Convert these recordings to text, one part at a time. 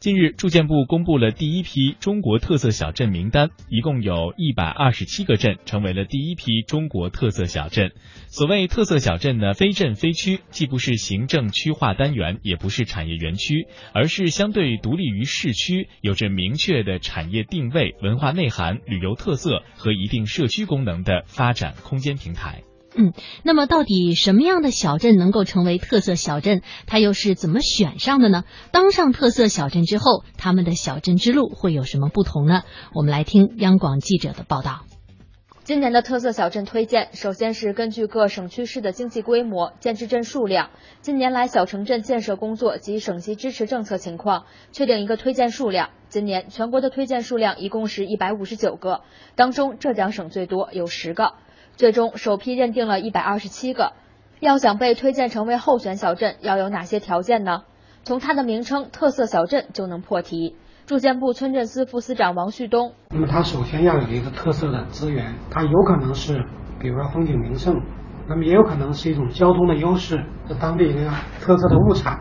近日，住建部公布了第一批中国特色小镇名单，一共有一百二十七个镇成为了第一批中国特色小镇。所谓特色小镇呢，非镇非区，既不是行政区划单元，也不是产业园区，而是相对独立于市区，有着明确的产业定位、文化内涵、旅游特色和一定社区功能的发展空间平台。嗯，那么到底什么样的小镇能够成为特色小镇？它又是怎么选上的呢？当上特色小镇之后，他们的小镇之路会有什么不同呢？我们来听央广记者的报道。今年的特色小镇推荐，首先是根据各省区市的经济规模、建制镇数量、近年来小城镇建设工作及省级支持政策情况，确定一个推荐数量。今年全国的推荐数量一共是一百五十九个，当中浙江省最多，有十个。最终首批认定了一百二十七个，要想被推荐成为候选小镇，要有哪些条件呢？从它的名称“特色小镇”就能破题。住建部村镇司副司长王旭东，那么它首先要有一个特色的资源，它有可能是，比如说风景名胜，那么也有可能是一种交通的优势，是当地一个特色的物产，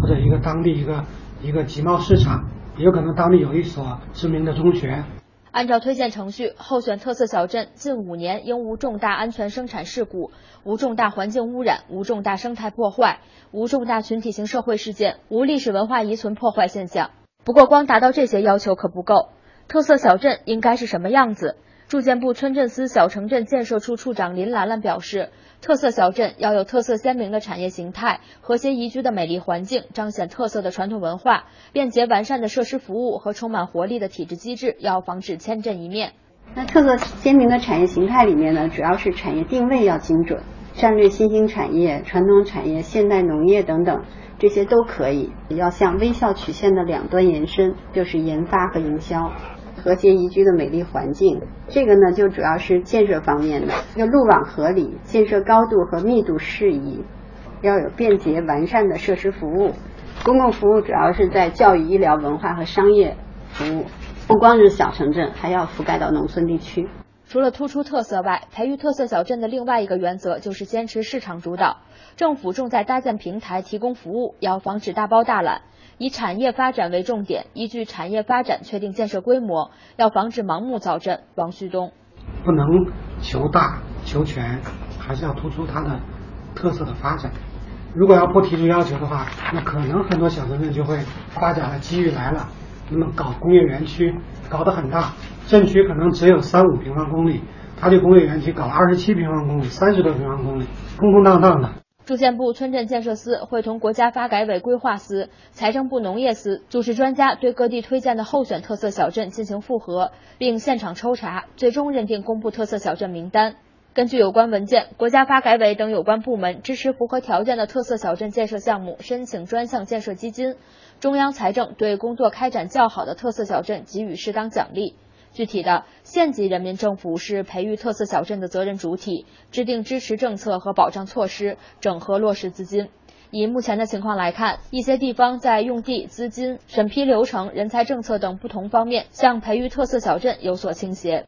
或者一个当地一个一个集贸市场，也有可能当地有一所知名的中学。按照推荐程序，候选特色小镇近五年应无重大安全生产事故、无重大环境污染、无重大生态破坏、无重大群体性社会事件、无历史文化遗存破坏现象。不过，光达到这些要求可不够。特色小镇应该是什么样子？住建部村镇司小城镇建设处处长林兰兰表示。特色小镇要有特色鲜明的产业形态、和谐宜居的美丽环境、彰显特色的传统文化、便捷完善的设施服务和充满活力的体制机制，要防止千镇一面。那特色鲜明的产业形态里面呢，主要是产业定位要精准，战略新兴产业、传统产业、现代农业等等，这些都可以。要向微笑曲线的两端延伸，就是研发和营销。和谐宜居的美丽环境，这个呢就主要是建设方面的，要路网合理，建设高度和密度适宜，要有便捷完善的设施服务。公共服务主要是在教育、医疗、文化和商业服务，不光是小城镇，还要覆盖到农村地区。除了突出特色外，培育特色小镇的另外一个原则就是坚持市场主导。政府重在搭建平台、提供服务，要防止大包大揽。以产业发展为重点，依据产业发展确定建设规模，要防止盲目造镇。王旭东，不能求大求全，还是要突出它的特色的发展。如果要不提出要求的话，那可能很多小城镇就会发展的机遇来了，那么搞工业园区搞得很大，镇区可能只有三五平方公里，他这工业园区搞了二十七平方公里、三十多平方公里，空空荡荡的。住建部村镇建设司会同国家发改委规划司、财政部农业司组织专家对各地推荐的候选特色小镇进行复核，并现场抽查，最终认定公布特色小镇名单。根据有关文件，国家发改委等有关部门支持符合条件的特色小镇建设项目申请专项建设基金，中央财政对工作开展较好的特色小镇给予适当奖励。具体的，县级人民政府是培育特色小镇的责任主体，制定支持政策和保障措施，整合落实资金。以目前的情况来看，一些地方在用地、资金、审批流程、人才政策等不同方面，向培育特色小镇有所倾斜。